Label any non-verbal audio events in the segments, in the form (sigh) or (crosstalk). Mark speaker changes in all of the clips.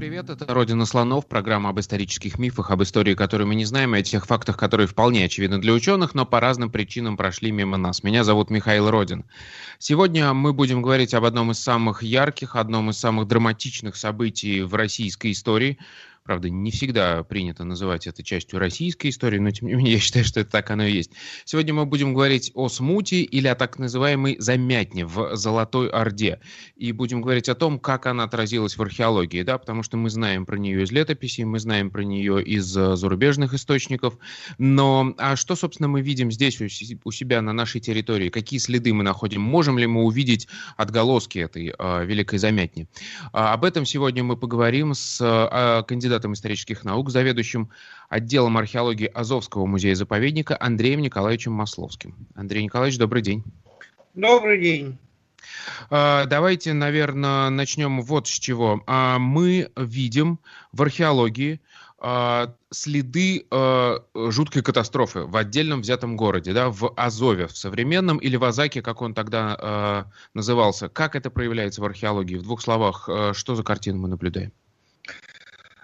Speaker 1: привет, это «Родина слонов», программа об исторических мифах, об истории, которую мы не знаем, и о тех фактах, которые вполне очевидны для ученых, но по разным причинам прошли мимо нас. Меня зовут Михаил Родин. Сегодня мы будем говорить об одном из самых ярких, одном из самых драматичных событий в российской истории – Правда, не всегда принято называть это частью российской истории, но тем не менее (laughs) я считаю, что это так оно и есть. Сегодня мы будем говорить о смуте или о так называемой замятне в Золотой Орде. И будем говорить о том, как она отразилась в археологии, да, потому что мы знаем про нее из летописей, мы знаем про нее из э, зарубежных источников. Но а что, собственно, мы видим здесь у себя на нашей территории? Какие следы мы находим? Можем ли мы увидеть отголоски этой э, великой замятни? А, об этом сегодня мы поговорим с э, кандидатом кандидатом исторических наук, заведующим отделом археологии Азовского музея-заповедника Андреем Николаевичем Масловским. Андрей Николаевич, добрый день.
Speaker 2: Добрый день.
Speaker 1: А, давайте, наверное, начнем вот с чего. А, мы видим в археологии а, следы жуткой катастрофы в отдельном взятом городе, да, в Азове, в современном или в Азаке, как он тогда назывался. Как это проявляется в археологии? В двух словах, что за картину мы наблюдаем?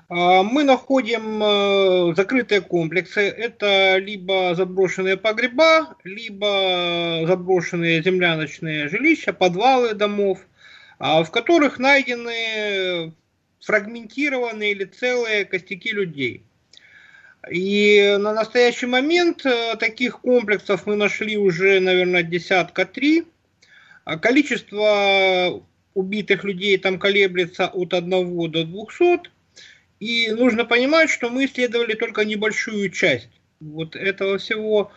Speaker 2: А, мы находим э, закрытые комплексы. Это либо заброшенные погреба, либо заброшенные земляночные жилища, подвалы домов, а, в которых найдены фрагментированные или целые костяки людей. И на настоящий момент э, таких комплексов мы нашли уже, наверное, десятка три. А количество убитых людей там колеблется от 1 до 200. И нужно понимать, что мы исследовали только небольшую часть вот этого всего.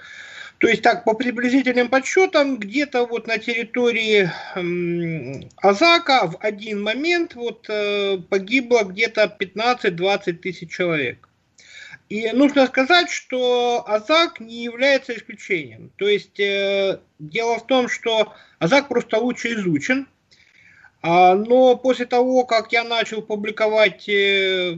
Speaker 2: То есть так, по приблизительным подсчетам, где-то вот на территории Азака в один момент вот э, погибло где-то 15-20 тысяч человек. И нужно сказать, что Азак не является исключением. То есть э, дело в том, что Азак просто лучше изучен, но после того, как я начал публиковать э,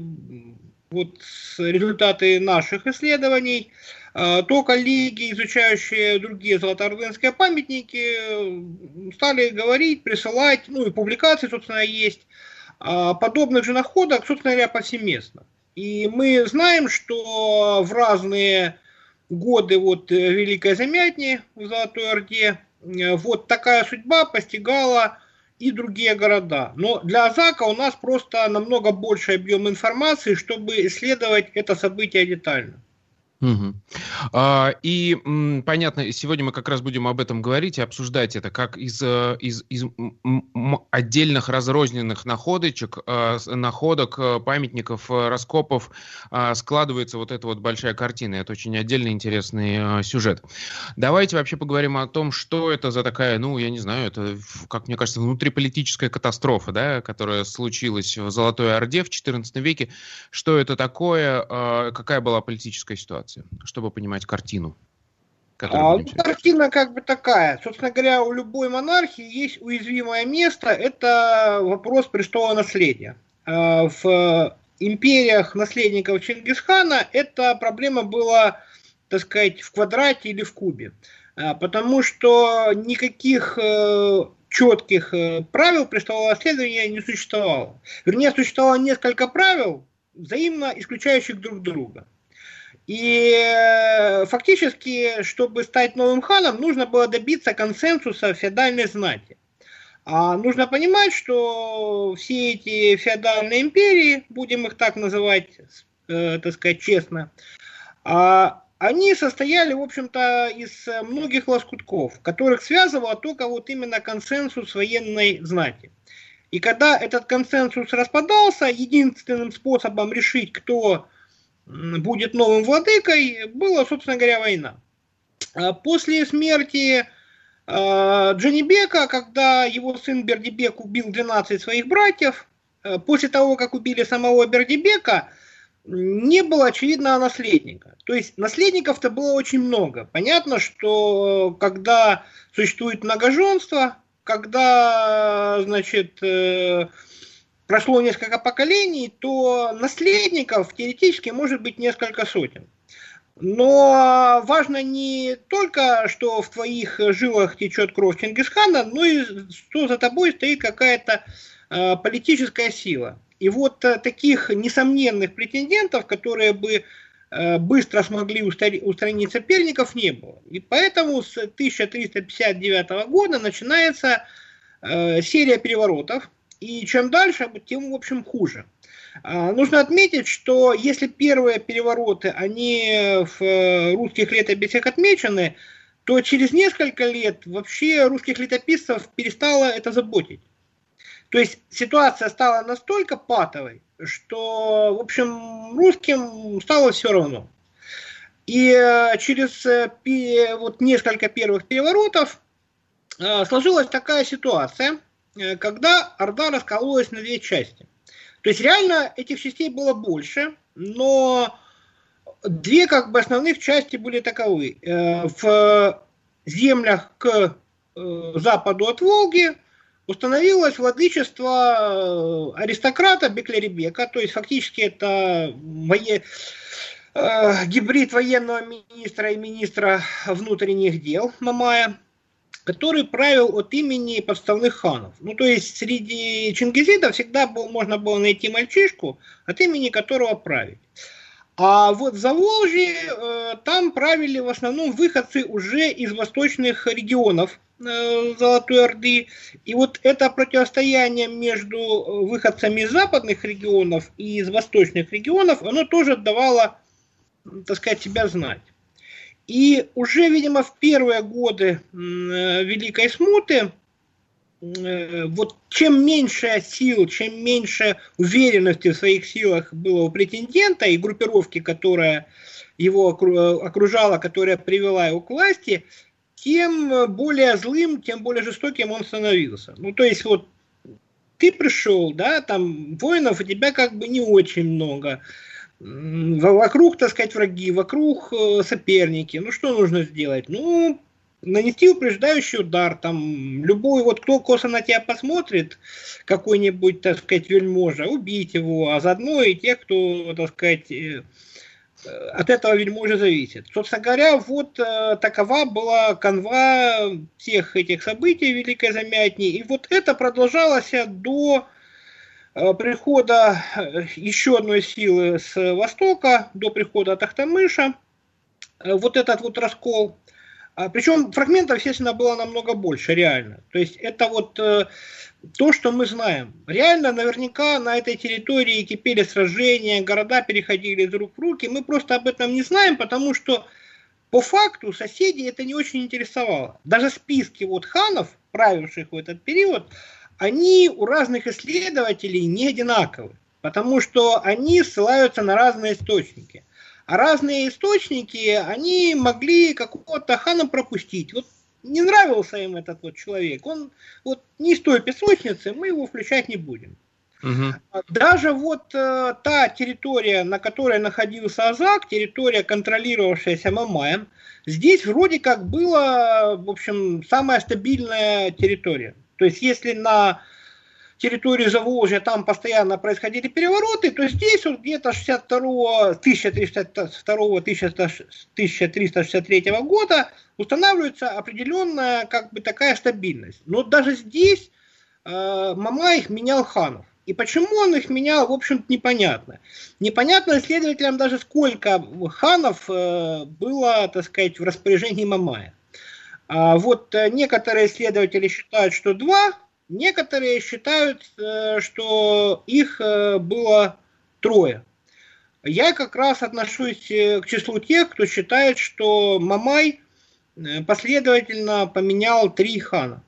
Speaker 2: вот результаты наших исследований, э, то коллеги, изучающие другие золотоордынские памятники, стали говорить, присылать, ну и публикации, собственно, есть, а, подобных же находок, собственно говоря, повсеместно. И мы знаем, что в разные годы вот Великой Замятни в Золотой Орде э, вот такая судьба постигала и другие города. Но для Азака у нас просто намного больше объем информации, чтобы исследовать это событие детально.
Speaker 1: Угу. А, и м, понятно, сегодня мы как раз будем об этом говорить и обсуждать это, как из, э, из, из отдельных разрозненных находочек, э, находок, э, памятников, раскопов складывается вот эта вот большая картина. Это очень отдельный интересный сюжет. Давайте вообще поговорим о том, что это за такая, ну, я не знаю, это, как мне кажется, внутриполитическая катастрофа, да, которая случилась в Золотой Орде в XIV веке. Что это такое, какая была политическая ситуация? Ситуации, чтобы понимать картину?
Speaker 2: А, ну, картина как бы такая. Собственно говоря, у любой монархии есть уязвимое место. Это вопрос престола наследия. А, в империях наследников Чингисхана эта проблема была, так сказать, в квадрате или в кубе. А, потому что никаких э, четких э, правил престола наследования не существовало. Вернее, существовало несколько правил, взаимно исключающих друг друга. И э, фактически, чтобы стать новым ханом, нужно было добиться консенсуса феодальной знати. А нужно понимать, что все эти феодальные империи, будем их так называть, э, так сказать, честно, а, они состояли, в общем-то, из многих лоскутков, которых связывал только вот именно консенсус военной знати. И когда этот консенсус распадался, единственным способом решить, кто будет новым владыкой, была, собственно говоря, война. А после смерти а, Джанибека, когда его сын Бердибек убил 12 своих братьев, а, после того, как убили самого Бердибека, не было очевидного наследника. То есть наследников-то было очень много. Понятно, что когда существует многоженство, когда, значит, э, прошло несколько поколений, то наследников теоретически может быть несколько сотен. Но важно не только, что в твоих жилах течет кровь Чингисхана, но и что за тобой стоит какая-то э, политическая сила. И вот э, таких несомненных претендентов, которые бы э, быстро смогли устранить соперников, не было. И поэтому с 1359 года начинается э, серия переворотов. И чем дальше, тем, в общем, хуже. А, нужно отметить, что если первые перевороты, они в русских летописях отмечены, то через несколько лет вообще русских летописцев перестало это заботить. То есть ситуация стала настолько патовой, что, в общем, русским стало все равно. И э, через э, вот несколько первых переворотов э, сложилась такая ситуация, когда Орда раскололась на две части. То есть реально этих частей было больше, но две как бы основных части были таковы. В землях к западу от Волги установилось владычество э, аристократа Беклеребека, то есть фактически это вое... э, гибрид военного министра и министра внутренних дел Мамая, который правил от имени подставных ханов. Ну, то есть среди чингизидов всегда был, можно было найти мальчишку, от имени которого править. А вот за Волжье э, там правили в основном выходцы уже из восточных регионов Э, Золотой Орды. И вот это противостояние между э, выходцами из западных регионов и из восточных регионов, оно тоже давало, так сказать, себя знать. И уже, видимо, в первые годы э, Великой Смуты, вот чем меньше сил, чем меньше уверенности в своих силах было у претендента и группировки, которая его окружала, которая привела его к власти, тем э, более злым, тем более жестоким он становился. Ну, то есть вот ты пришел, да, там воинов у тебя как бы не очень много. Вокруг, так сказать, враги, вокруг э, соперники. Ну, что нужно сделать? Ну, нанести упреждающий удар, там, любой, вот кто косо на тебя посмотрит, какой-нибудь, так сказать, вельможа, убить его, а заодно и тех, кто, так сказать, э, от этого вельможи зависит. Собственно говоря, вот э, такова была канва всех этих событий Великой Замятни. И вот это продолжалось до э, прихода э, еще одной силы с востока, до прихода Тахтамыша. Э, вот этот вот раскол. А, причем фрагментов, естественно, было намного больше, реально. То есть это вот э, то, что мы знаем. Реально, наверняка на этой территории кипели сражения, города переходили из рук в руки. Мы просто об этом не знаем, потому что по факту соседей это не очень интересовало. Даже списки вот ханов, правивших в этот период, они у разных исследователей не одинаковы, потому что они ссылаются на разные источники. А разные источники, они могли какого-то хана пропустить. Вот не нравился им этот вот человек, он вот не из той песочницы, мы его включать не будем. Угу. Даже вот э, та территория, на которой находился Азак, территория, контролировавшаяся Мамаем, здесь вроде как была, в общем, самая стабильная территория. То есть если на территории Заволжья там постоянно происходили перевороты, то здесь вот где-то 62 1362-1363 года устанавливается определенная как бы такая стабильность. Но даже здесь э, Мама их менял ханов. И почему он их менял, в общем-то, непонятно. Непонятно исследователям даже сколько ханов э, было, так сказать, в распоряжении Мамая. А вот э, некоторые исследователи считают, что два, Некоторые считают, э, что их э, было трое. Я как раз отношусь к числу тех, кто считает, что Мамай последовательно поменял три хана.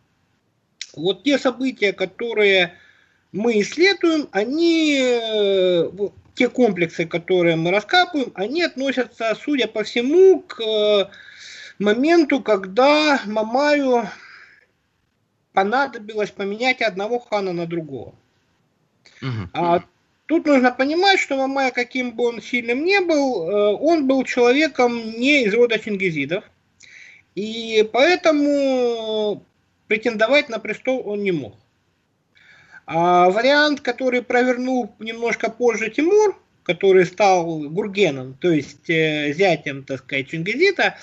Speaker 2: Вот те события, которые мы исследуем, они, те комплексы, которые мы раскапываем, они относятся, судя по всему, к моменту, когда Мамаю понадобилось поменять одного хана на другого. Угу. А, Тут нужно понимать, что Мамай, каким бы он сильным не был, э, он был человеком не из рода чингизидов. И поэтому претендовать на престол он не мог. А вариант, который провернул немножко позже Тимур, который стал Гургеном, то есть э, зятем, так сказать, Чингизита,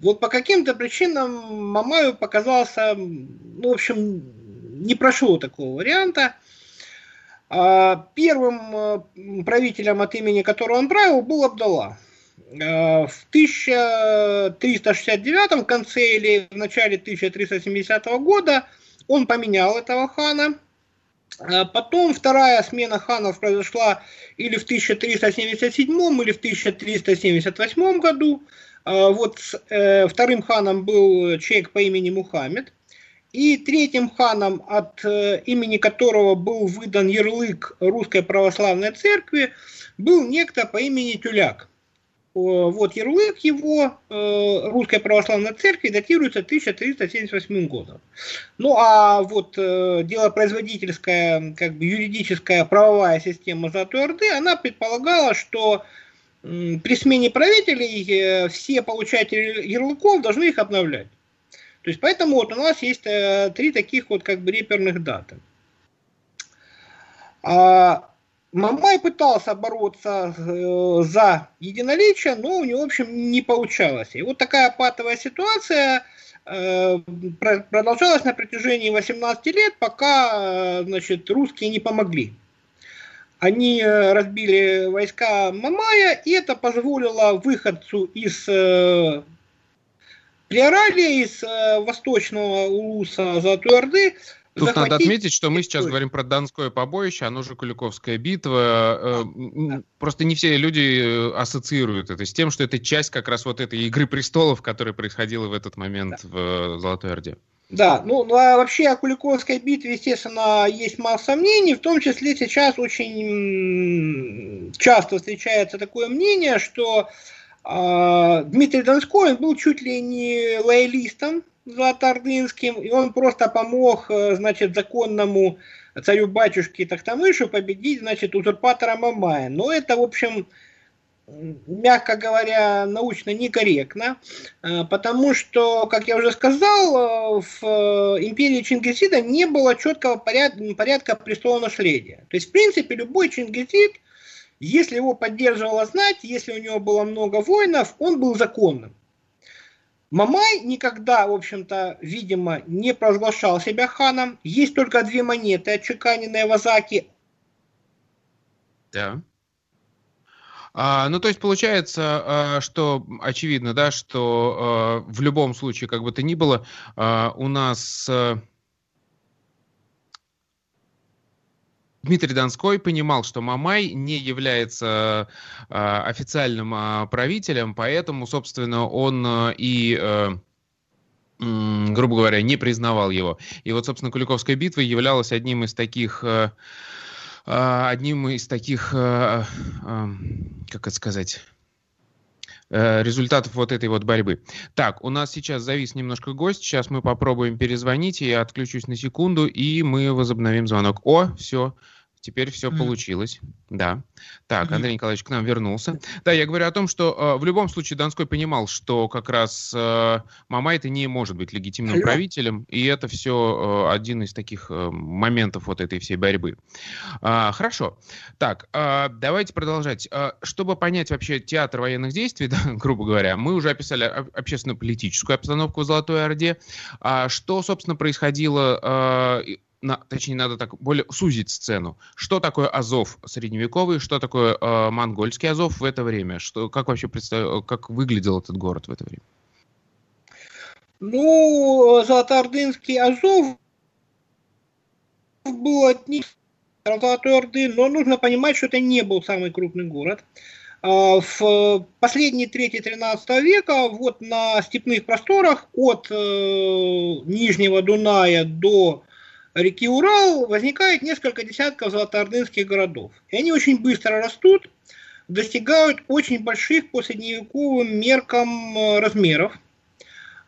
Speaker 2: вот по каким-то причинам Мамаю показался, ну, в общем, не прошло такого варианта. А первым э, правителем, от имени которого он правил, был Абдалла. Э, в 1369 в конце или в начале 1370 года он поменял этого хана. Э, потом вторая смена ханов произошла или в 1377 или в 1378 году. Вот вторым ханом был человек по имени Мухаммед. И третьим ханом, от э, имени которого был выдан ярлык Русской Православной Церкви, был некто по имени Тюляк. Вот ярлык его э, Русской Православной Церкви датируется 1378 годом. Ну а вот э, делопроизводительская, как бы юридическая правовая система Золотой Орды, она предполагала, что при смене правителей все получатели ярлыков должны их обновлять. То есть поэтому вот у нас есть э, три таких вот как бы реперных даты. А, Мамай пытался бороться э, за единоличие, но у него, в общем, не получалось. И вот такая патовая ситуация э, продолжалась на протяжении 18 лет, пока э, значит, русские не помогли. Они э, разбили войска Мамая, и это позволило выходцу из э, Приорали из э, восточного улуса Золотой Орды
Speaker 1: Тут захватить... надо отметить, что мы сейчас говорим про Донское побоище, оно же Куликовская битва. Да. Просто не все люди э, ассоциируют это с тем, что это часть как раз вот этой Игры престолов, которая происходила в этот момент да. в э, Золотой Орде.
Speaker 2: Да, ну, ну а вообще о Куликовской битве, естественно, есть масса сомнений, в том числе сейчас очень часто встречается такое мнение, что а, Дмитрий Донской он был чуть ли не лоялистом золотоордынским, и он просто помог, э, значит, законному царю-батюшке Тахтамышу победить, значит, узурпатора Мамая. Но это, в общем, мягко говоря, научно некорректно, э, потому что, как я уже сказал, э, в империи Чингисида не было четкого порядка, порядка престола наследия. То есть, в принципе, любой Чингисид – если его поддерживала знать, если у него было много воинов, он был законным. Мамай никогда, в общем-то, видимо, не провозглашал себя ханом. Есть только две монеты, отчеканенные в Азаке.
Speaker 1: Да. А, ну, то есть получается, а, что очевидно, да, что а, в любом случае, как бы то ни было, а, у нас Дмитрий Донской понимал, что Мамай не является э, официальным э, правителем, поэтому, собственно, он э, и грубо говоря, не признавал его. И вот, собственно, Куликовская битва являлась одним из таких, одним из таких, как это сказать, результатов вот этой вот борьбы. Так, у нас сейчас завис немножко гость, сейчас мы попробуем перезвонить, я отключусь на секунду, и мы возобновим звонок. О, все, Теперь все mm. получилось, да. Так, Андрей Николаевич к нам вернулся. Да, я говорю о том, что э, в любом случае Донской понимал, что как раз э, Мамай это не может быть легитимным Алло. правителем, и это все э, один из таких э, моментов вот этой всей борьбы. А, хорошо. Так, э, давайте продолжать. Э, чтобы понять вообще театр военных действий, (laughs) да, грубо говоря, мы уже описали общественно-политическую обстановку в Золотой Орде. А что, собственно, происходило э, на, точнее, надо так более сузить сцену. Что такое Азов средневековый, что такое э, монгольский Азов в это время? Что, как вообще представ... как выглядел этот город в это время?
Speaker 2: Ну, Золотоордынский Азов был одним Золотой Орды, но нужно понимать, что это не был самый крупный город. А, в последние трети 13 века вот на степных просторах от э, Нижнего Дуная до реки Урал возникает несколько десятков золотоордынских городов. И они очень быстро растут, достигают очень больших по средневековым меркам э, размеров.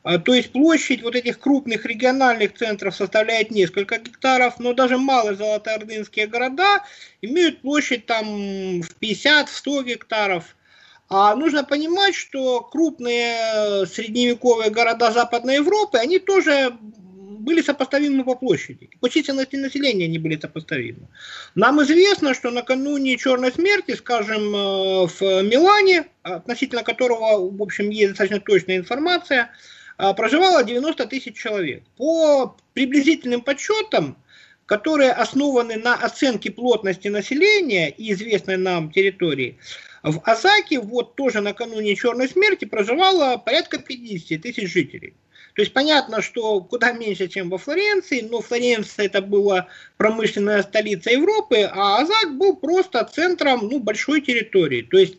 Speaker 2: А, то есть площадь вот этих крупных региональных центров составляет несколько гектаров, но даже малые золотоордынские города имеют площадь там в 50-100 гектаров. А нужно понимать, что крупные средневековые города Западной Европы, они тоже были сопоставимы по площади. По численности населения они были сопоставимы. Нам известно, что накануне Черной смерти, скажем, э, в Милане, относительно которого, в общем, есть достаточно точная информация, а, проживало 90 тысяч человек. По приблизительным подсчетам, которые основаны на оценке плотности населения и известной нам территории, в Азаке вот тоже накануне Черной смерти проживало порядка 50 тысяч жителей. То есть понятно, что куда меньше, чем во Флоренции, но Флоренция это была промышленная столица Европы, а Азак был просто центром ну, большой территории. То есть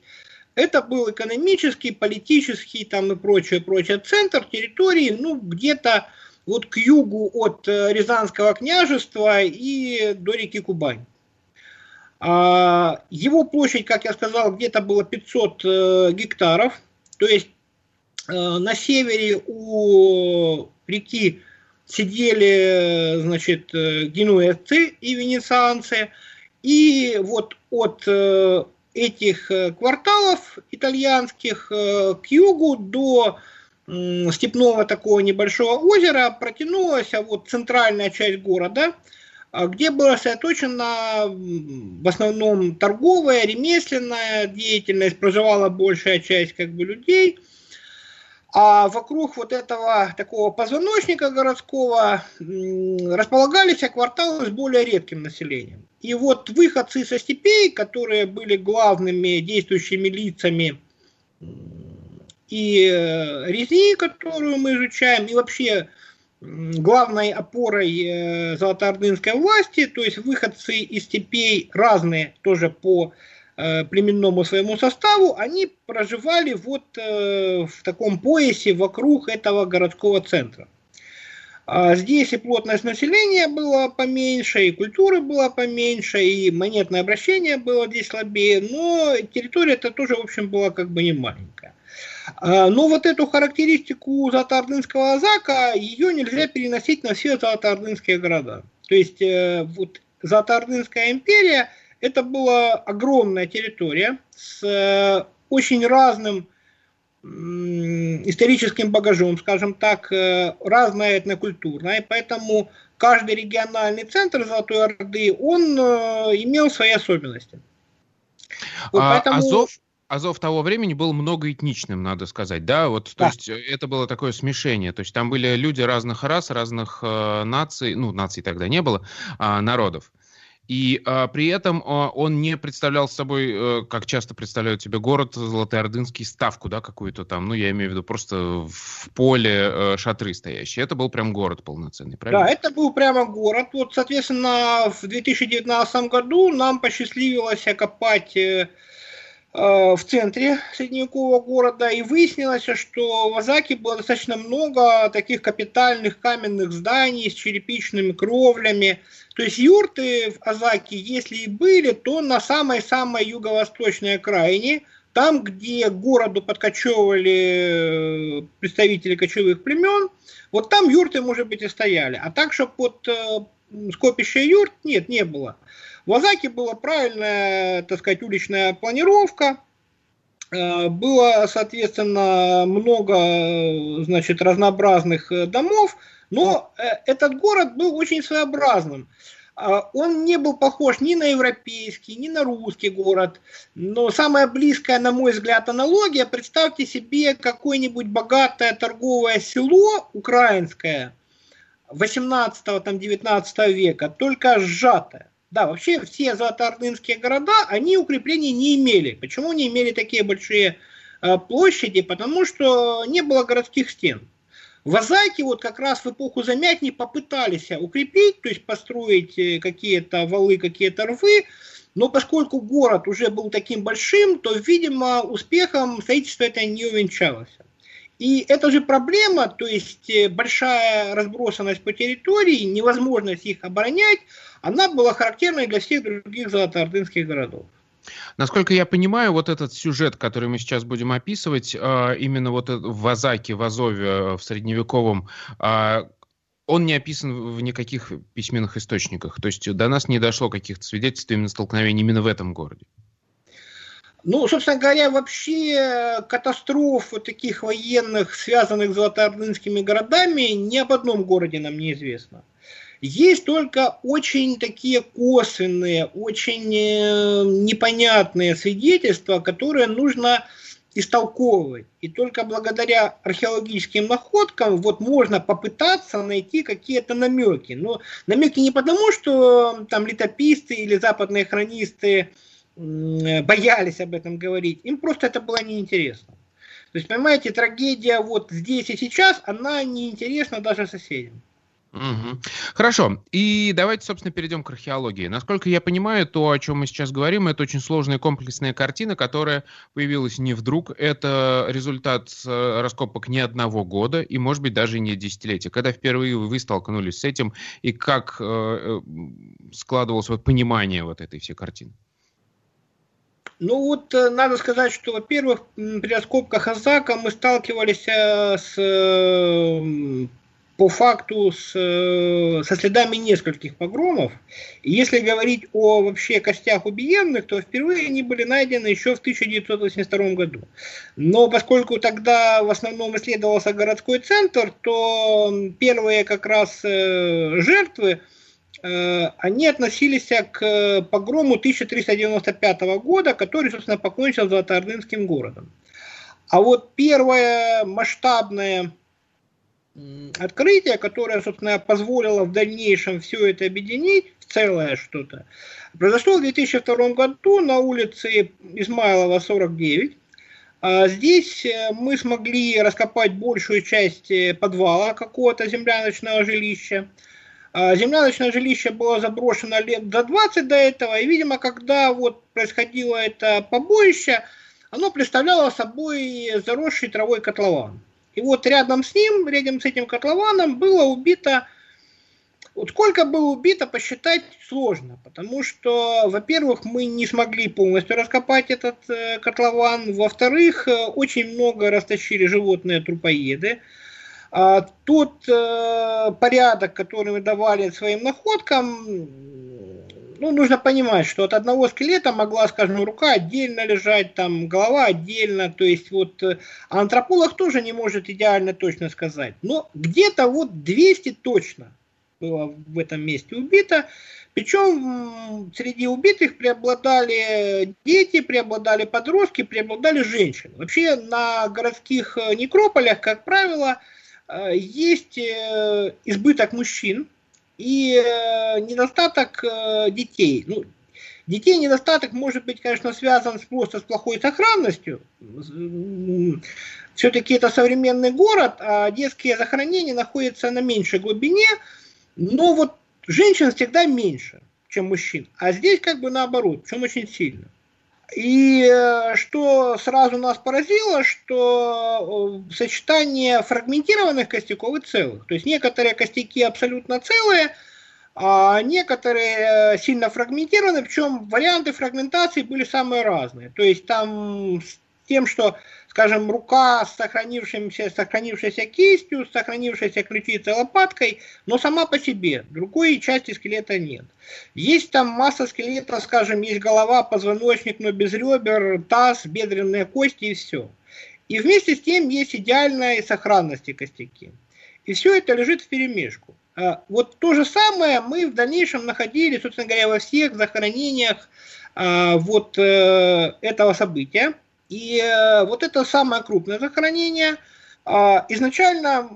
Speaker 2: это был экономический, политический там и прочее, прочее центр территории, ну, где-то вот к югу от э, Рязанского княжества и до реки Кубань. А, его площадь, как я сказал, где-то было 500 э, гектаров, то есть на севере у реки сидели, значит, генуэзцы и венецианцы, и вот от этих э, кварталов итальянских э, к югу до степного такого небольшого озера протянулась а вот центральная часть города, а где была сосредоточена в основном торговая, ремесленная деятельность, проживала большая часть как бы людей – а вокруг вот этого такого позвоночника городского располагались кварталы с более редким населением. И вот выходцы со степей, которые были главными действующими лицами и э, резни, которую мы изучаем, и вообще главной опорой э, золотоордынской власти, то есть выходцы из степей разные тоже по племенному своему составу, они проживали вот э, в таком поясе вокруг этого городского центра. А здесь и плотность населения была поменьше, и культуры была поменьше, и монетное обращение было здесь слабее, но территория это тоже, в общем, была как бы не маленькая. А, но вот эту характеристику Золотоордынского Азака, ее нельзя переносить на все Золотоордынские города. То есть э, вот Золотоордынская империя – это была огромная территория с э, очень разным историческим багажом, скажем так, э, разная этнокультурная, и поэтому каждый региональный центр Золотой Орды, он э, имел свои особенности.
Speaker 1: Вот а, поэтому... Азов, Азов того времени был многоэтничным, надо сказать, да, вот, да. то есть это было такое смешение, то есть там были люди разных рас, разных э, наций, ну, наций тогда не было, э, народов. И а, при этом а, он не представлял собой, а, как часто представляют себе город Золотоордынский, ставку, да, какую-то там, ну, я имею в виду просто в поле а, шатры стоящие. Это был прям город полноценный,
Speaker 2: правильно? Да, это был прямо город. Вот, соответственно, в 2019 году нам посчастливилось окопать э, в центре средневекового города, и выяснилось, что в Азаке было достаточно много таких капитальных каменных зданий с черепичными кровлями. То есть юрты в Азаке, если и были, то на самой-самой юго-восточной окраине, там, где городу подкочевывали э, представители кочевых племен, вот там юрты, может быть, и стояли. А так, что под скопище юрт, нет, не было. В Азаке была правильная, так сказать, уличная планировка, э, было, соответственно, много, значит, разнообразных э, домов, но э, этот город был очень своеобразным. Он не был похож ни на европейский, ни на русский город. Но самая близкая, на мой взгляд, аналогия, представьте себе какое-нибудь богатое торговое село украинское 18-19 века, только сжатое. Да, вообще все золотоордынские города, они укреплений не имели. Почему не имели такие большие э, площади? Потому что не было городских стен. В Азаке вот как раз в эпоху Замятни попытались укрепить, то есть построить э, какие-то валы, какие-то рвы, но поскольку город уже был таким большим, то, видимо, успехом строительство это не увенчалось. И это же проблема, то есть э, большая разбросанность по территории, невозможность их оборонять, она была характерной для всех других золотоордынских городов.
Speaker 1: Насколько я понимаю, вот этот сюжет, который мы сейчас будем описывать, а, именно вот в Азаке, в Азове, в средневековом, а, он не описан в никаких письменных источниках. То есть до нас не дошло каких-то свидетельств именно столкновений именно в этом городе.
Speaker 2: Ну, собственно говоря, вообще катастроф таких военных, связанных с золотоордынскими городами, ни об одном городе нам не известно. Есть только очень такие косвенные, очень э, непонятные свидетельства, которые нужно истолковывать. И только благодаря археологическим находкам вот можно попытаться найти какие-то намеки. Но намеки не потому, что там летописцы или западные хронисты боялись об этом говорить, им просто это было неинтересно. То есть, понимаете, трагедия вот здесь и сейчас, она неинтересна даже соседям.
Speaker 1: Угу. Хорошо. И давайте, собственно, перейдем к археологии. Насколько я понимаю, то, о чем мы сейчас говорим, это очень сложная комплексная картина, которая появилась не вдруг. Это результат э, раскопок не одного года и, может быть, даже не десятилетия. Когда впервые вы столкнулись с этим и как э, э складывалось вот понимание вот этой всей картины?
Speaker 2: Ну вот э, надо сказать, что, во-первых, при раскопках Азака мы сталкивались с по факту с, э, со следами нескольких погромов. И если говорить о вообще костях убиенных, то впервые они были найдены еще в 1982 году. Но поскольку тогда в основном исследовался городской центр, то первые как раз э, жертвы, э, они относились к погрому 1395 года, который, собственно, покончил Золотоордынским городом. А вот первое масштабное открытие, которое, собственно, позволило в дальнейшем все это объединить в целое что-то, произошло в 2002 году на улице Измайлова, 49. А здесь э, мы смогли раскопать большую часть э, подвала какого-то земляночного жилища. А земляночное жилище было заброшено лет за 20 до этого, и, видимо, когда вот происходило это побоище, оно представляло собой заросший травой котлован. И вот рядом с ним, рядом с этим котлованом было убито вот сколько было убито, посчитать сложно, потому что, во-первых, мы не смогли полностью раскопать этот э, котлован, во-вторых, э, очень много растащили животные трупоеды. А тот э, порядок, который мы давали своим находкам, ну, нужно понимать, что от одного скелета могла, скажем, рука отдельно лежать, там голова отдельно, то есть вот э, антрополог тоже не может идеально точно сказать, но где-то вот 200 точно было в этом месте убито, причем среди убитых преобладали дети, преобладали подростки, преобладали женщины. Вообще на городских э, некрополях, как правило, есть избыток мужчин, и э, недостаток э, детей. Ну, детей недостаток может быть, конечно, связан просто с плохой сохранностью. Все-таки это современный город, а детские захоронения находятся на меньшей глубине, но вот женщин всегда меньше, чем мужчин. А здесь как бы наоборот, причем очень сильно. И э, что сразу нас поразило, что э, сочетание фрагментированных костяков и целых. То есть некоторые костяки абсолютно целые, а некоторые э, сильно фрагментированы, причем варианты фрагментации были самые разные. То есть там с тем, что скажем, рука с сохранившимся, сохранившейся кистью, с сохранившейся ключицей лопаткой, но сама по себе. Другой части скелета нет. Есть там масса скелета, скажем, есть голова, позвоночник, но без ребер, таз, бедренные кости и все. И вместе с тем есть идеальная сохранности костяки. И все это лежит в перемешку. А вот то же самое мы в дальнейшем находили, собственно говоря, во всех захоронениях а, вот э, этого события. И э, вот это самое крупное захоронение. А, изначально,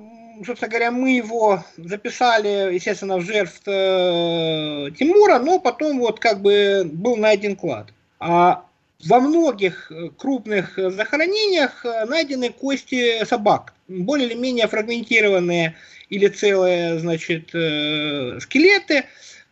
Speaker 2: собственно говоря, мы его записали, естественно, в жертв э, Тимура, но потом вот как бы был найден клад. А во многих э, крупных захоронениях найдены кости собак, более или менее фрагментированные или целые, значит, скелеты.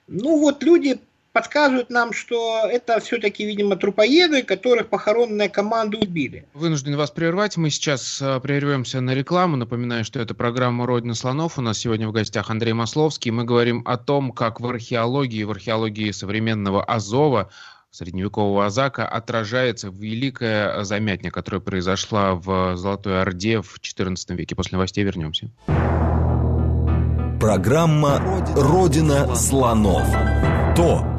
Speaker 2: Ну вот люди подсказывают нам, что это все-таки, видимо, трупоеды, которых похоронные команды убили.
Speaker 1: Вынужден вас прервать. Мы сейчас э, прервемся на рекламу. Напоминаю, что это программа «Родина слонов». У нас сегодня в гостях Андрей Масловский. Мы говорим о том, как в археологии, в археологии современного Азова средневекового Азака отражается великая замятня, которая произошла в Золотой Орде в XIV веке. После новостей вернемся.
Speaker 3: Программа «Родина слонов». То,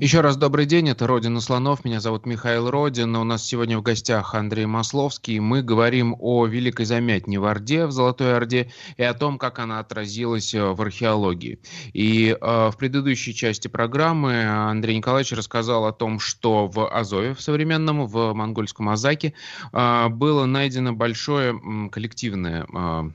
Speaker 1: еще раз добрый день, это «Родина слонов», меня зовут Михаил Родин, у нас сегодня в гостях Андрей Масловский, мы говорим о Великой Замятне в Орде, в Золотой Орде, и о том, как она отразилась э, в археологии. И э, в предыдущей части программы Андрей Николаевич рассказал о том, что в Азове, в современном, в монгольском Азаке, э, было найдено большое коллективное э,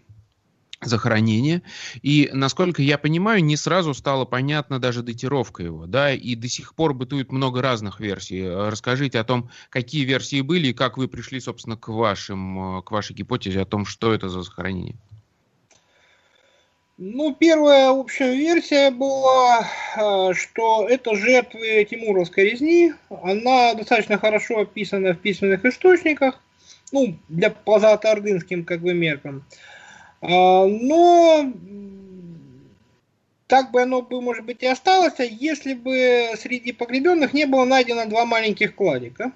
Speaker 1: захоронения. И, насколько я понимаю, не сразу стало понятна даже датировка его, да, и до сих пор бытует много разных версий. Расскажите о том, какие версии были и как вы пришли, собственно, к, вашим, к вашей гипотезе о том, что это за захоронение.
Speaker 2: Ну, первая общая версия была, э, что это жертвы Тимуровской резни. Она достаточно хорошо описана в письменных источниках, ну, для по ордынским как бы меркам. Но так бы оно бы, может быть, и осталось, а если бы среди погребенных не было найдено два маленьких кладика.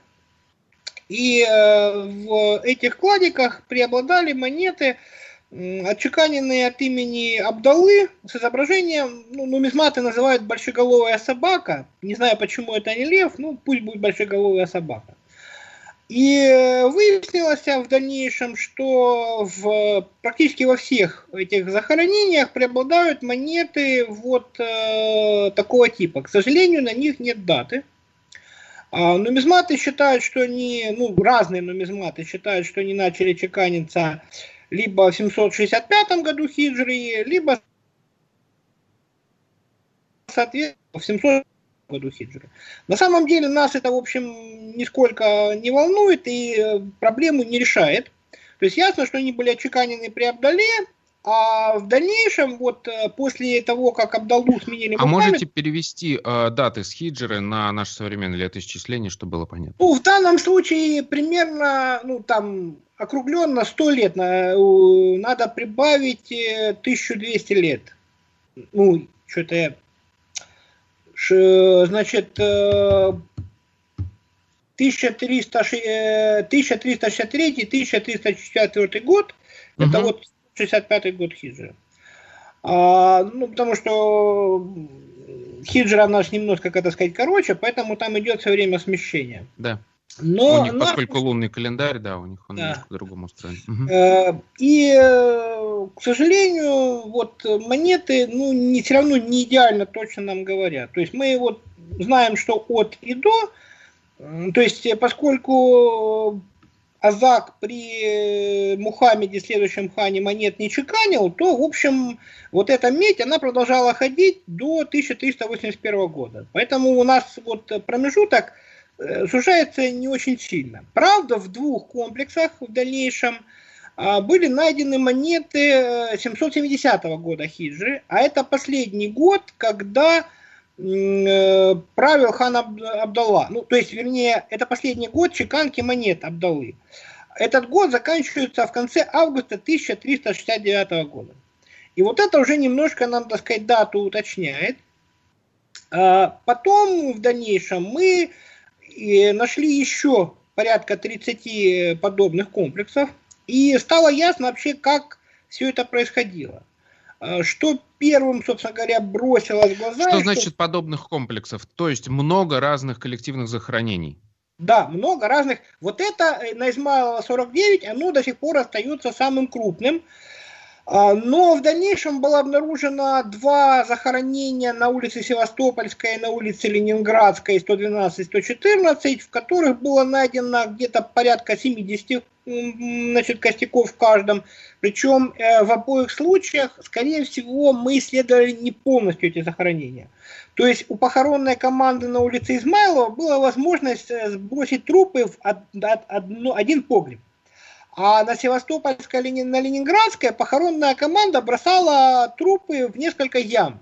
Speaker 2: И э, в этих кладиках преобладали монеты, отчеканенные от имени Абдалы с изображением, ну, нумизматы называют большеголовая собака. Не знаю, почему это не лев, ну, пусть будет большеголовая собака. И э, выяснилось в дальнейшем, что в, практически во всех этих захоронениях преобладают монеты вот э, такого типа. К сожалению, на них нет даты. А, нумизматы считают, что они, ну, разные нумизматы считают, что они начали чеканиться либо в 765 году хиджри, либо соответственно в 700 году хиджры. На самом деле нас это, в общем, нисколько не волнует и э, проблему не решает. То есть ясно, что они были отчеканены при Абдале, а в дальнейшем, вот э, после того, как Абдалу сменили...
Speaker 1: А можете перевести э, даты с хиджры на наше современное летоисчисление, чтобы было понятно?
Speaker 2: Ну, в данном случае примерно, ну, там, округленно 100 лет. На, надо прибавить 1200 лет. Ну, что-то я значит, 1363-1364 э, год, угу. это вот 65 год хиджра. А, ну, потому что хиджра наш немножко, как это сказать, короче, поэтому там идет все время смещение.
Speaker 1: Да. Но у них, поскольку лунный календарь, да, у них он да. немножко по-другому устроен. Угу.
Speaker 2: И, э, к сожалению, вот монеты, ну, не, все равно не идеально точно нам говорят. То есть мы вот знаем, что от и до, то есть поскольку Азак при Мухаммеде, следующем хане, монет не чеканил, то, в общем, вот эта медь, она продолжала ходить до 1381 года. Поэтому у нас вот промежуток Э, сужается не очень сильно. Правда, в двух комплексах в дальнейшем а, были найдены монеты 770 э, года хиджи, а это последний год, когда э, правил хан Абдалла. Ну, то есть, вернее, это последний год чеканки монет Абдаллы. Этот год заканчивается в конце августа 1369 года. И вот это уже немножко нам, так сказать, дату уточняет. А, потом в дальнейшем мы и нашли еще порядка 30 подобных комплексов. И стало ясно вообще, как все это происходило. А, что первым, собственно говоря, бросилось в глаза.
Speaker 1: Что значит что... подобных комплексов? То есть много разных коллективных захоронений?
Speaker 2: Да, много разных. Вот это э, на Измайлова 49, оно до сих пор остается самым крупным. А, но в дальнейшем было обнаружено два захоронения на улице Севастопольской и на улице Ленинградской 112-114, в которых было найдено где-то порядка 70 значит, костяков в каждом. Причем э, в обоих случаях, скорее всего, мы исследовали не полностью эти захоронения. То есть у похоронной команды на улице Измайлова была возможность э, сбросить трупы в один погреб. А на Севастопольской, на Ленинградской похоронная команда бросала трупы в несколько ям.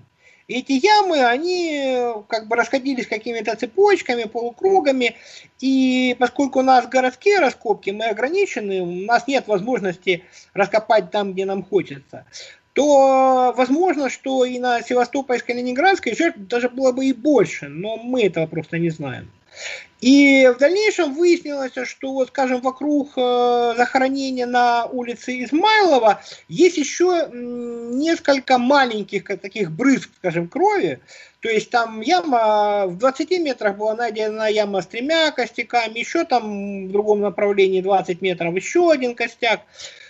Speaker 2: И эти ямы, они э, как бы расходились какими-то цепочками, полукругами. И поскольку у нас городские раскопки, мы ограничены, у нас нет возможности раскопать там, где нам хочется, то возможно, что и на Севастопольской, Ленинградской жертв даже было бы и больше, но мы этого просто не знаем. И в дальнейшем выяснилось, что, скажем, вокруг э, захоронения на улице Измайлова есть еще несколько маленьких таких брызг, скажем, крови. То есть там яма в 20 метрах была найдена яма с тремя костяками, еще там в другом направлении 20 метров еще один костяк.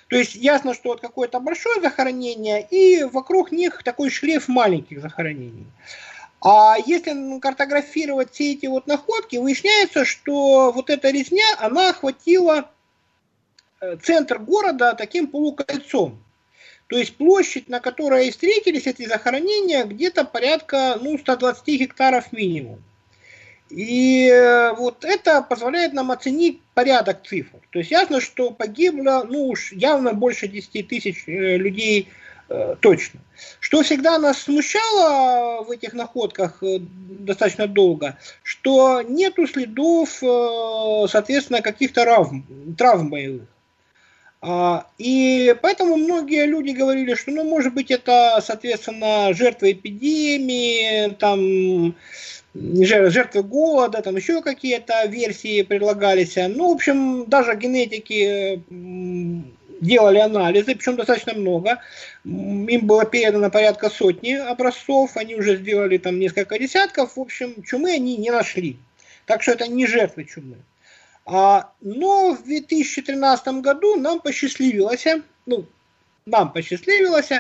Speaker 2: То есть ясно, что вот какое-то большое захоронение, и вокруг них такой шлейф маленьких захоронений. А если картографировать все эти вот находки, выясняется, что вот эта резня, она охватила э, центр города таким полукольцом. То есть площадь, на которой встретились эти захоронения, где-то порядка ну, 120 гектаров минимум. И э, вот это позволяет нам оценить порядок цифр. То есть ясно, что погибло ну уж явно больше 10 тысяч э, людей точно. Что всегда нас смущало в этих находках э, достаточно долго, что нету следов, э, соответственно, каких-то травм, травм боевых. А, и поэтому многие люди говорили, что, ну, может быть, это, соответственно, жертвы эпидемии, там, жертвы голода, там еще какие-то версии предлагались. Ну, в общем, даже генетики делали анализы, причем достаточно много. Им было передано порядка сотни образцов, они уже сделали там несколько десятков. В общем, чумы они не нашли. Так что это не жертвы чумы. А, но в 2013 году нам посчастливилось, ну, нам посчастливилось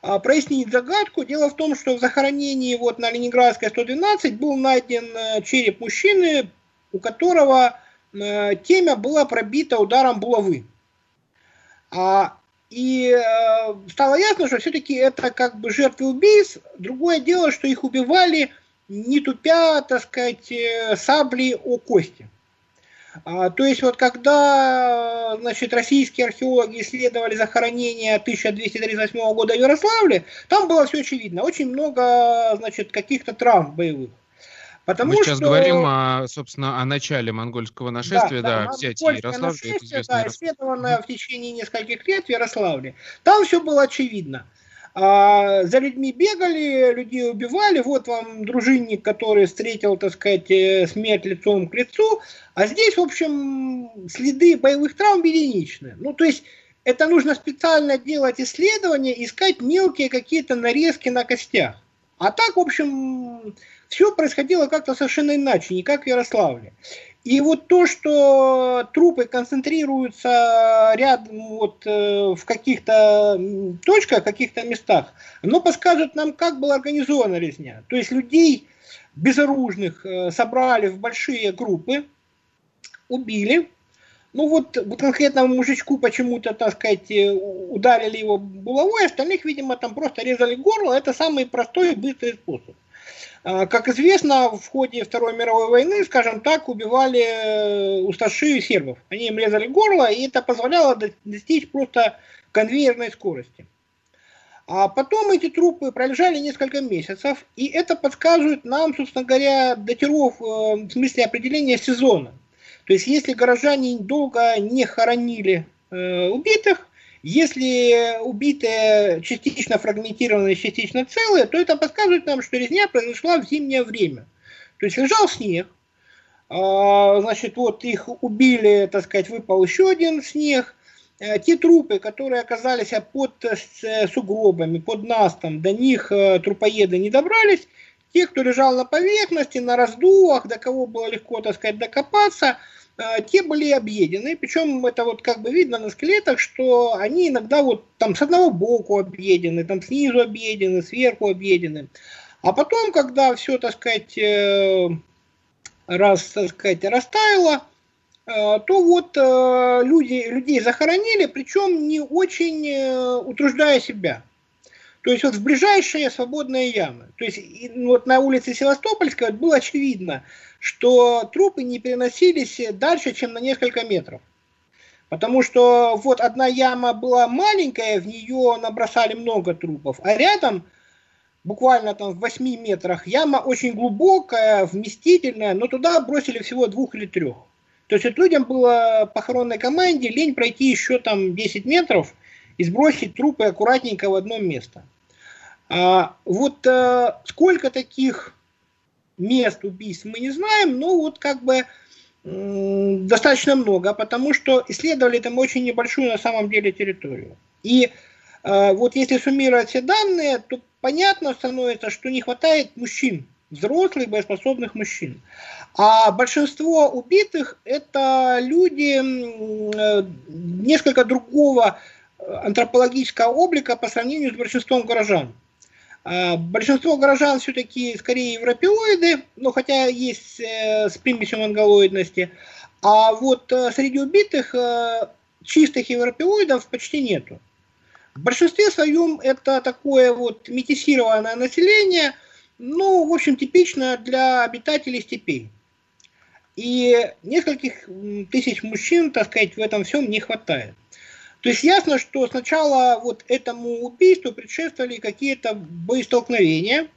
Speaker 2: а, прояснить загадку. Дело в том, что в захоронении вот на Ленинградской 112 был найден э, череп мужчины, у которого э, темя была пробита ударом булавы. А, и э, стало ясно, что все-таки это как бы жертвы убийств. Другое дело, что их убивали не тупя, так сказать, э, сабли о кости. А, то есть вот когда значит, российские археологи исследовали захоронение 1238 года в Ярославле, там было все очевидно. Очень много значит, каких-то травм боевых.
Speaker 1: Потому Мы сейчас что... говорим, о, собственно, о начале монгольского нашествия, да, да, да взятие Ярославля,
Speaker 2: это известно. Да, исследованное в течение нескольких лет в Ярославле. Там все было очевидно. А, за людьми бегали, людей убивали, вот вам дружинник, который встретил, так сказать, э, смерть лицом к лицу, а здесь, в общем, следы боевых травм единичны. Ну, то есть, это нужно специально делать исследования, искать мелкие какие-то нарезки на костях. А так, в общем, все происходило как-то совершенно иначе, не как в Ярославле. И вот то, что трупы концентрируются рядом вот, э, в каких-то точках, в каких-то местах, оно подскажет нам, как была организована резня. То есть людей безоружных э, собрали в большие группы, убили. Ну вот, вот конкретно мужичку почему-то, так сказать, э, ударили его булавой, остальных, видимо, там просто резали горло. Это самый простой и быстрый способ. А, как известно, в ходе Второй мировой войны, скажем так, убивали э, усташи сербов. Они им резали горло, и это позволяло достичь просто конвейерной скорости. А потом эти трупы пролежали несколько месяцев, и это подсказывает нам, собственно говоря, датиров, э, в смысле определения сезона. То есть, если горожане долго не хоронили э, убитых, если убитые частично фрагментированные, частично целые, то это подсказывает нам, что резня произошла в зимнее время. То есть лежал снег, а, значит, вот их убили, так сказать, выпал еще один снег. Э, те трупы, которые оказались под э, сугробами, под настом, до них э, трупоеды не добрались. Те, кто лежал на поверхности, на раздувах, до кого было легко, так сказать, докопаться – те были объедены, причем это вот как бы видно на скелетах, что они иногда вот там с одного боку объедены, там снизу объедены, сверху объедены. А потом, когда все, так сказать, э, раз, так сказать, растаяло, э, то вот э, люди, людей захоронили, причем не очень утруждая себя. То есть вот в ближайшие свободные ямы. То есть вот на улице Севастопольской вот было очевидно, что трупы не переносились дальше, чем на несколько метров. Потому что вот одна яма была маленькая, в нее набросали много трупов, а рядом, буквально там в 8 метрах, яма очень глубокая, вместительная, но туда бросили всего двух или трех. То есть вот людям было похоронной команде лень пройти еще там 10 метров и сбросить трупы аккуратненько в одно место. А, вот а, сколько таких мест убийств мы не знаем, но вот как бы достаточно много, потому что исследовали там очень небольшую на самом деле территорию. И а, вот если суммировать все данные, то понятно становится, что не хватает мужчин, взрослых боеспособных мужчин. А большинство убитых это люди э, несколько другого антропологического облика по сравнению с большинством горожан. А, большинство горожан все-таки скорее европеоиды, но хотя есть э, с примесью монголоидности. А вот э, среди убитых э, чистых европеоидов почти нету. В большинстве своем это такое вот метисированное население, ну, в общем, типично для обитателей степей. И нескольких тысяч мужчин, так сказать, в этом всем не хватает. То есть ясно, что сначала вот этому убийству предшествовали какие-то боестолкновения.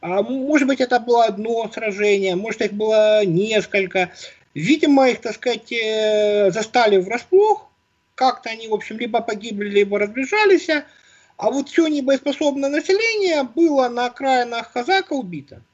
Speaker 2: А может быть, это было одно сражение, может, их было несколько. Видимо, их, так сказать, э, застали врасплох. Как-то они, в общем, либо погибли, либо разбежались. А вот все небоеспособное население было на окраинах Казака убито.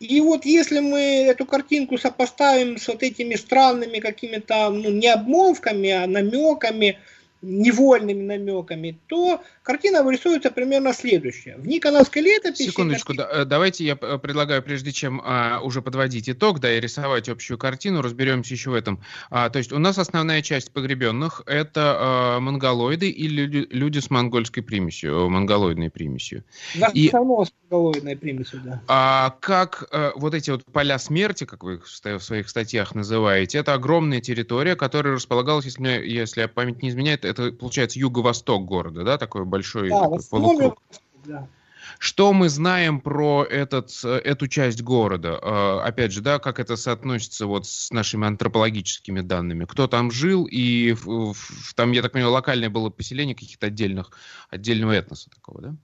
Speaker 2: И вот если мы эту картинку сопоставим с вот этими странными какими-то, ну, не обмолвками, а намеками, невольными намеками, то картина вырисуется примерно следующая. В Никоновской летописи...
Speaker 1: Секундочку, картина... да, э, давайте я предлагаю, прежде чем а, уже подводить итог, да, и рисовать общую картину, разберемся еще в этом. А, то есть у нас основная часть погребенных – это а, монголоиды или люди, люди с монгольской примесью, монголоидной примесью.
Speaker 2: В и... с монголоидной примесью, да.
Speaker 1: А как а, вот эти вот поля смерти, как вы их в своих статьях называете, это огромная территория, которая располагалась, если, если память не изменяет, это получается юго-восток города, да, такой большой да, такой полукруг. Да. Что мы знаем про этот, эту часть города? А, опять же, да, как это соотносится вот с нашими антропологическими данными? Кто там жил и там, я так понимаю, локальное было поселение каких-то отдельных, отдельного этноса такого, да?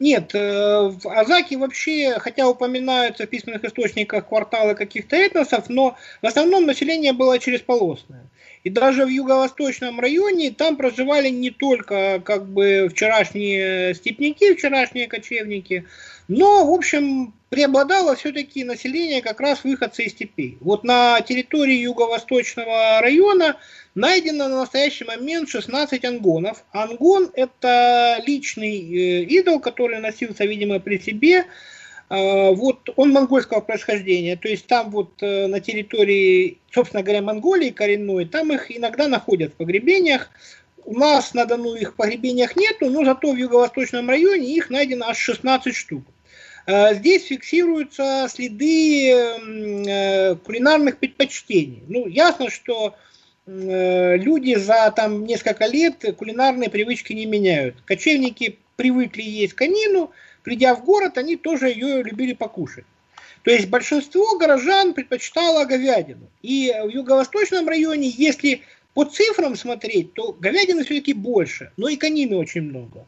Speaker 2: Нет, э, в Азаке вообще, хотя упоминаются в письменных источниках кварталы каких-то этносов, но в основном население было чересполосное. И даже в юго-восточном районе там проживали не только как бы вчерашние степняки, вчерашние кочевники, но, в общем, преобладало все-таки население как раз выходцы из степей. Вот на территории юго-восточного района найдено на настоящий момент 16 ангонов. Ангон – это личный э, идол, который носился, видимо, при себе. Э, вот он монгольского происхождения, то есть там вот э, на территории, собственно говоря, Монголии коренной, там их иногда находят в погребениях. У нас на Дону их в погребениях нету, но зато в юго-восточном районе их найдено аж 16 штук. Э, здесь фиксируются следы кулинарных предпочтений. Ну, ясно, что люди за там несколько лет кулинарные привычки не меняют. Кочевники привыкли есть конину, придя в город, они тоже ее любили покушать. То есть большинство горожан предпочитало говядину. И в юго-восточном районе, если по цифрам смотреть, то говядины все-таки больше, но и конины очень много.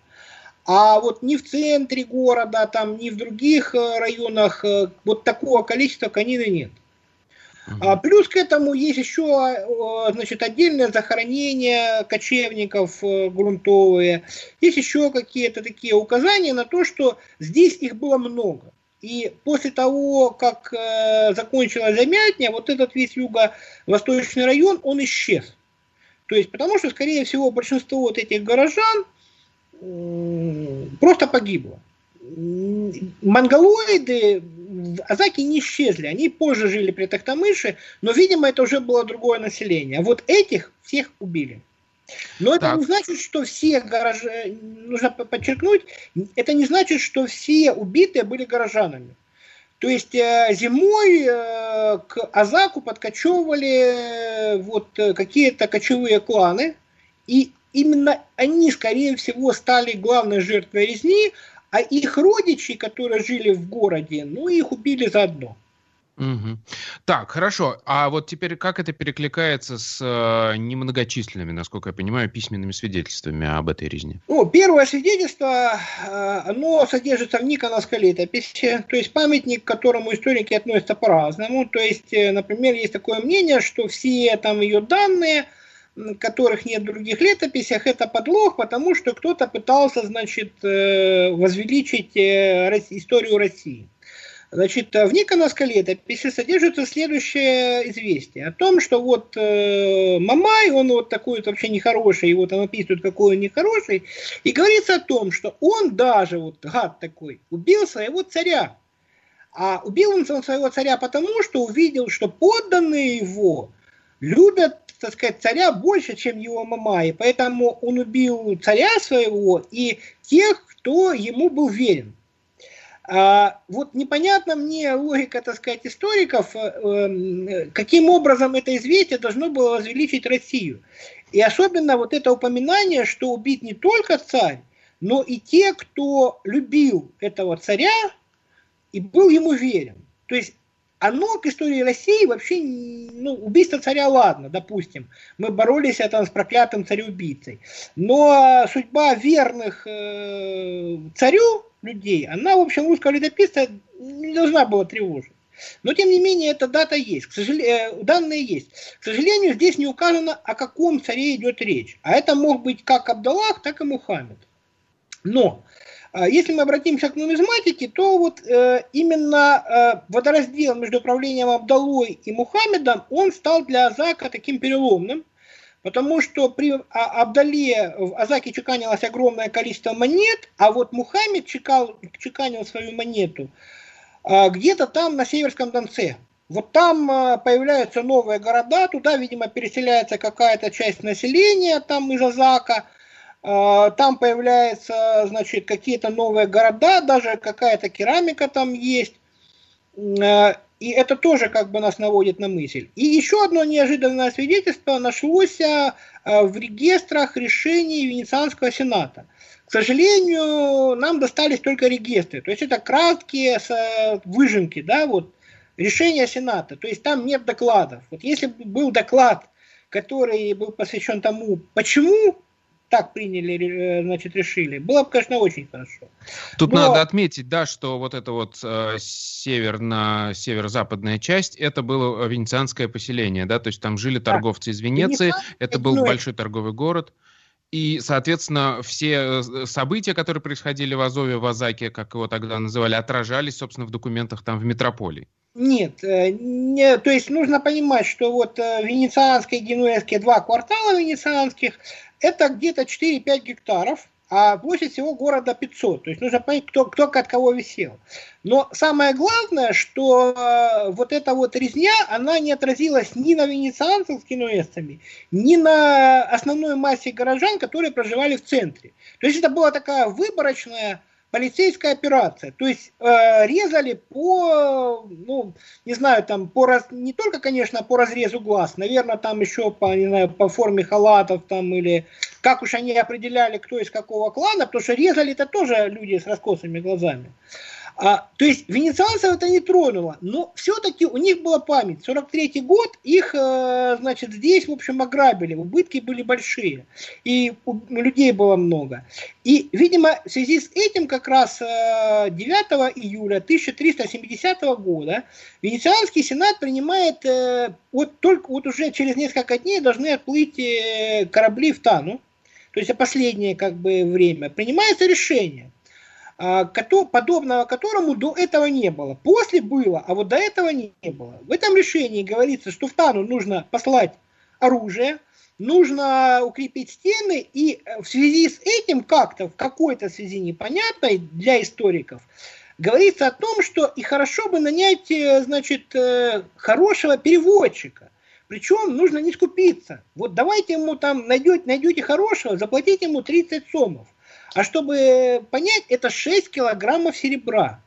Speaker 2: А вот ни в центре города, там, ни в других э, районах э, вот такого количества конины нет. А плюс к этому есть еще а, значит, отдельное захоронение кочевников э, грунтовые. Есть еще какие-то такие указания на то, что здесь их было много. И после того, как э, закончилась замятня, вот этот весь юго-восточный район, он исчез. То есть, потому что, скорее всего, большинство вот этих горожан э, просто погибло. Монголоиды Азаки не исчезли, они позже жили при Тахтамыше, но, видимо, это уже было другое население. А вот этих всех убили. Но это так. не значит, что все горожане, нужно подчеркнуть, это не значит, что все убитые были горожанами. То есть э, зимой э, к Азаку подкочевывали э, вот какие-то кочевые кланы, и именно они, скорее всего, стали главной жертвой резни, а их родичи, которые жили в городе, ну, их убили заодно.
Speaker 1: Угу. Так, хорошо. А вот теперь как это перекликается с э, немногочисленными, насколько я понимаю, письменными свидетельствами об этой резне?
Speaker 2: Ну, первое свидетельство, э, оно содержится в Никоновской летописи, то есть памятник, к которому историки относятся по-разному. То есть, э, например, есть такое мнение, что все там ее данные которых нет в других летописях, это подлог, потому что кто-то пытался, значит, э, возвеличить э, историю России. Значит, в Никоновской летописи содержится следующее известие о том, что вот э, Мамай, он вот такой вот вообще нехороший, его там описывают, какой он нехороший, и говорится о том, что он даже, вот гад такой, убил своего царя. А убил он своего царя потому, что увидел, что подданные его любят, так сказать, царя больше, чем его Мамай. Поэтому он убил царя своего и тех, кто ему был верен. А, вот непонятно мне логика, так сказать, историков, э, эм, каким образом это известие должно было возвеличить Россию. И особенно вот это упоминание, что убит не только царь, но и те, кто любил этого царя и был ему верен. То есть оно к истории России вообще, ну, убийство царя, ладно, допустим, мы боролись там с проклятым цареубийцей, но судьба верных э, царю людей, она, в общем, русского летописца не должна была тревожить. Но, тем не менее, эта дата есть, к сожалению, э, данные есть. К сожалению, здесь не указано, о каком царе идет речь. А это мог быть как Абдаллах, так и Мухаммед. Но, если мы обратимся к нумизматике, то вот э, именно э, водораздел между правлением Абдаллой и Мухаммедом, он стал для Азака таким переломным, Потому что при а, Абдале в Азаке чеканилось огромное количество монет, а вот Мухаммед чекал, чеканил свою монету а, где-то там на Северском Донце. Вот там а, появляются новые города, туда, видимо, переселяется какая-то часть населения там из Азака, там появляются, значит, какие-то новые города, даже какая-то керамика там есть. И это тоже как бы нас наводит на мысль. И еще одно неожиданное свидетельство нашлось а, в регистрах решений Венецианского сената. К сожалению, нам достались только регистры. То есть это краткие выжимки, да, вот, решения Сената. То есть там нет докладов. Вот если бы был доклад, который был посвящен тому, почему так приняли, э, значит, решили. Было бы, конечно, очень хорошо.
Speaker 1: Тут Но... надо отметить, да, что вот эта вот э, северно, северо-западная часть, это было венецианское поселение, да, то есть там жили торговцы из Венеции, это был большой торговый город. И, соответственно, все э, события, которые происходили в Азове, в Азаке, как его тогда называли, отражались, собственно, в документах там в метрополии.
Speaker 2: Нет, э, не, то есть нужно понимать, что вот венецианские и генуэзские два квартала венецианских, это где-то 4-5 гектаров, а площадь всего города 500. То есть нужно понять, кто, кто от кого висел. Но самое главное, что э, вот эта вот резня, она не отразилась ни на венецианцах с киноэстами, ни на основной массе горожан, которые проживали в центре. То есть это была такая выборочная полицейская операция. То есть э, резали по, ну, не знаю, там, по раз, не только, конечно, по разрезу глаз, наверное, там еще по, не знаю, по форме халатов там или как уж они определяли, кто из какого клана, потому что резали это тоже люди с раскосыми глазами. А, то есть венецианцев это не тронуло, но все-таки у них была память. 43 год их, э, значит, здесь, в общем, ограбили, убытки были большие, и у людей было много. И, видимо, в связи с этим как раз 9 э, июля 1370 года Венецианский сенат принимает, э, вот только вот уже через несколько дней должны отплыть корабли в Тану, то есть последнее как бы время, принимается решение подобного которому до этого не было. После было, а вот до этого не было. В этом решении говорится, что в Тану нужно послать оружие, нужно укрепить стены, и в связи с этим как-то, в какой-то связи непонятной для историков, говорится о том, что и хорошо бы нанять, э, значит, э, хорошего переводчика. Причем нужно не скупиться. Вот давайте ему там найдете, найдете хорошего, заплатите ему 30 сомов. А чтобы понять, это 6 килограммов серебра.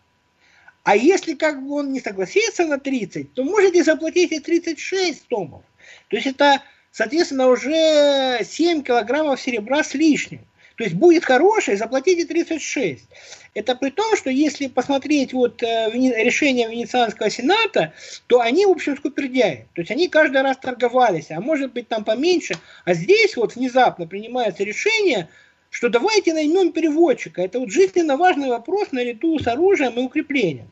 Speaker 2: А если как бы он не согласится на 30, то можете заплатить и 36 томов. То есть это, соответственно, уже 7 килограммов серебра с лишним. То есть будет хороший, заплатите 36. Это при том, что если посмотреть вот э, решение Венецианского сената, то они, в общем, скупердяи. То есть они каждый раз торговались, а может быть там поменьше. А здесь вот внезапно принимается решение, что давайте наймем переводчика. Это вот жизненно важный вопрос наряду с оружием и укреплением.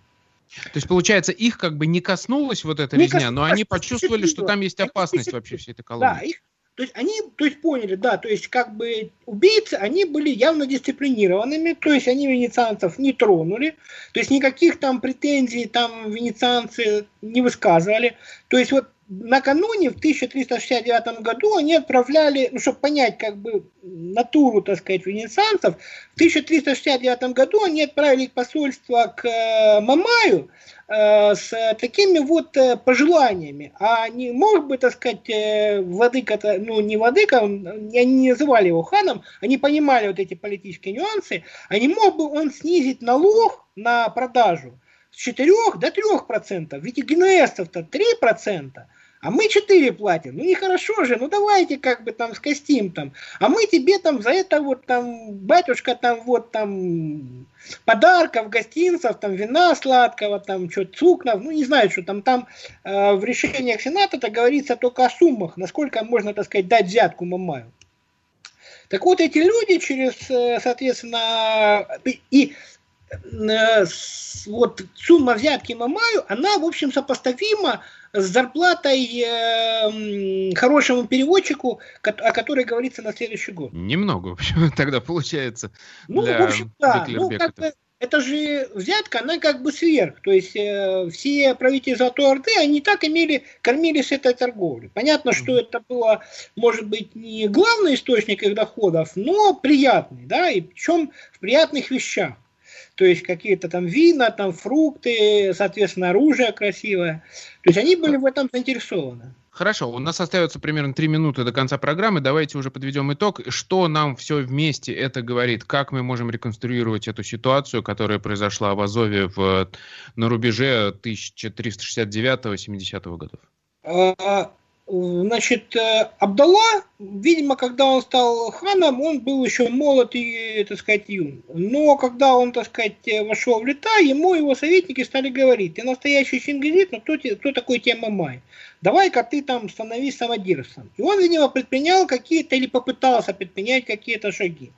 Speaker 1: То есть, получается, их как бы не коснулась вот эта не резня, но они почувствовали, что там есть опасность вообще всей этой колонии.
Speaker 2: Да, их, То есть они, то есть поняли, да, то есть как бы убийцы, они были явно дисциплинированными, то есть они венецианцев не тронули, то есть никаких там претензий там венецианцы не высказывали. То есть вот накануне, в 1369 году, они отправляли, ну, чтобы понять, как бы, натуру, так сказать, венецианцев, в 1369 году они отправили посольство к э, Мамаю э, с такими вот э, пожеланиями. А не мог бы, так сказать, владыка, ну, не владыка, они не называли его ханом, они понимали вот эти политические нюансы, не мог бы он снизить налог на продажу с 4 до 3%, ведь и генуэзцев-то 3%, а мы 4 платим. Ну нехорошо же, ну давайте как бы там скостим там. А мы тебе там за это вот там, батюшка там вот там подарков, гостинцев, там вина сладкого, там что цукнов, ну не знаю, что там, там э, в решениях Сената-то говорится только о суммах, насколько можно, так сказать, дать взятку Мамаю. Так вот эти люди через, э, соответственно, и э, вот сумма взятки Мамаю, она, в общем, сопоставима с зарплатой э, хорошему переводчику, о которой говорится на следующий год.
Speaker 1: Немного, в общем, (laughs) тогда получается.
Speaker 2: Ну, в общем, да. Ну, как бы, это же взятка, она как бы сверх. То есть э, все правители Золотой Орды, они так имели, кормились этой торговлей. Понятно, что это было, может быть, не главный источник их доходов, но приятный, да, и причем в приятных вещах то есть какие-то там вина, там фрукты, соответственно, оружие красивое. То есть они были в этом заинтересованы.
Speaker 1: Хорошо, у нас остается примерно три минуты до конца программы. Давайте уже подведем итог. Что нам все вместе это говорит? Как мы можем реконструировать эту ситуацию, которая произошла в Азове в, на рубеже 1369-70 годов?
Speaker 2: Значит, э, Абдалла, видимо, когда он стал ханом, он был еще молод и, так сказать, юн. Но когда он, так сказать, вошел в лета, ему его советники стали говорить, ты настоящий чингизит, но кто, кто такой тебе Мамай? Давай-ка ты там становись самодержцем. И он, видимо, предпринял какие-то, или попытался предпринять какие-то шаги.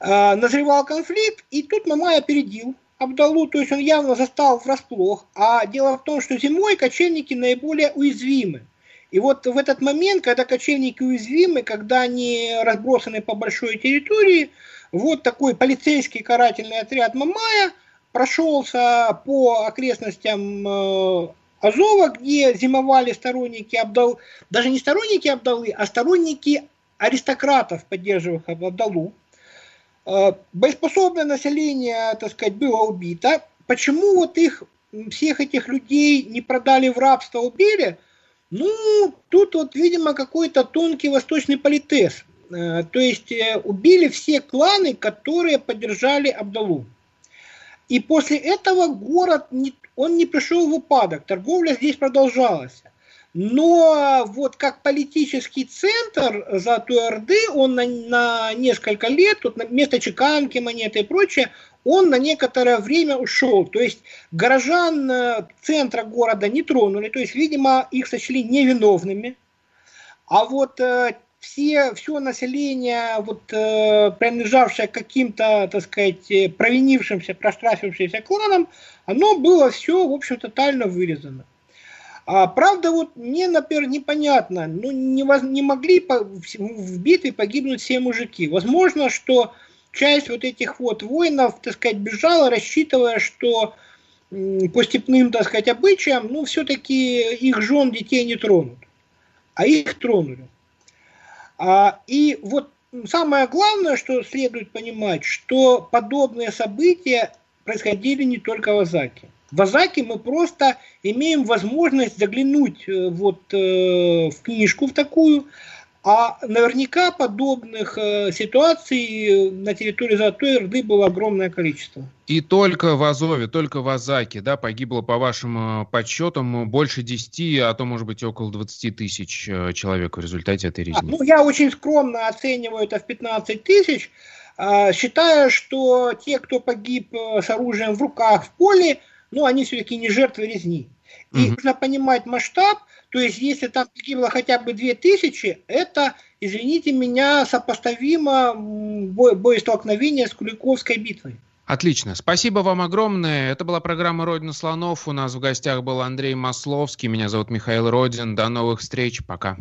Speaker 2: А, назревал конфликт, и тут Мамай опередил Абдалу, то есть он явно застал врасплох. А дело в том, что зимой кочевники наиболее уязвимы. И вот в этот момент, когда кочевники уязвимы, когда они разбросаны по большой территории, вот такой полицейский карательный отряд Мамая прошелся по окрестностям э, Азова, где зимовали сторонники Абдал, даже не сторонники Абдалы, а сторонники аристократов, поддерживавших Абдалу. Э, боеспособное население, так сказать, было убито. Почему вот их, всех этих людей не продали в рабство, убили? Ну, тут вот, видимо, какой-то тонкий восточный политез. Э, то есть э, убили все кланы, которые поддержали Абдалу. И после этого город, он не пришел в упадок, торговля здесь продолжалась. Но вот как политический центр Золотой Орды, он на, на несколько лет, тут на место чеканки монеты и прочее, он на некоторое время ушел. То есть горожан э, центра города не тронули, то есть, видимо, их сочли невиновными. А вот э, все, все население, вот, э, принадлежавшее каким-то, так сказать, провинившимся, проштрафившимся кланам, оно было все, в общем, тотально вырезано. А, правда, вот мне, например, непонятно, ну, не, не могли в, в битве погибнуть все мужики. Возможно, что часть вот этих вот воинов, так сказать, бежала, рассчитывая, что по степным, так сказать, обычаям, ну, все-таки их жен, детей не тронут. А их тронули. А, и вот самое главное, что следует понимать, что подобные события происходили не только в Азаке. В Азаке мы просто имеем возможность заглянуть э, вот э, в книжку в такую, а наверняка подобных э, ситуаций на территории Золотой Орды было огромное количество.
Speaker 1: И только в Азове, только в Азаке, да, погибло, по вашим подсчетам, больше 10, а то, может быть, около 20 тысяч человек в результате этой резни. А,
Speaker 2: ну, я очень скромно оцениваю это в 15 тысяч, э, считая, что те, кто погиб с оружием в руках в поле, ну, они все-таки не жертвы резни. И угу. нужно понимать масштаб, то есть, если там погибло хотя бы 2000, это, извините меня, сопоставимо бо боестолкновение с Куликовской битвой.
Speaker 1: Отлично. Спасибо вам огромное. Это была программа «Родина слонов». У нас в гостях был Андрей Масловский. Меня зовут Михаил Родин. До новых встреч. Пока.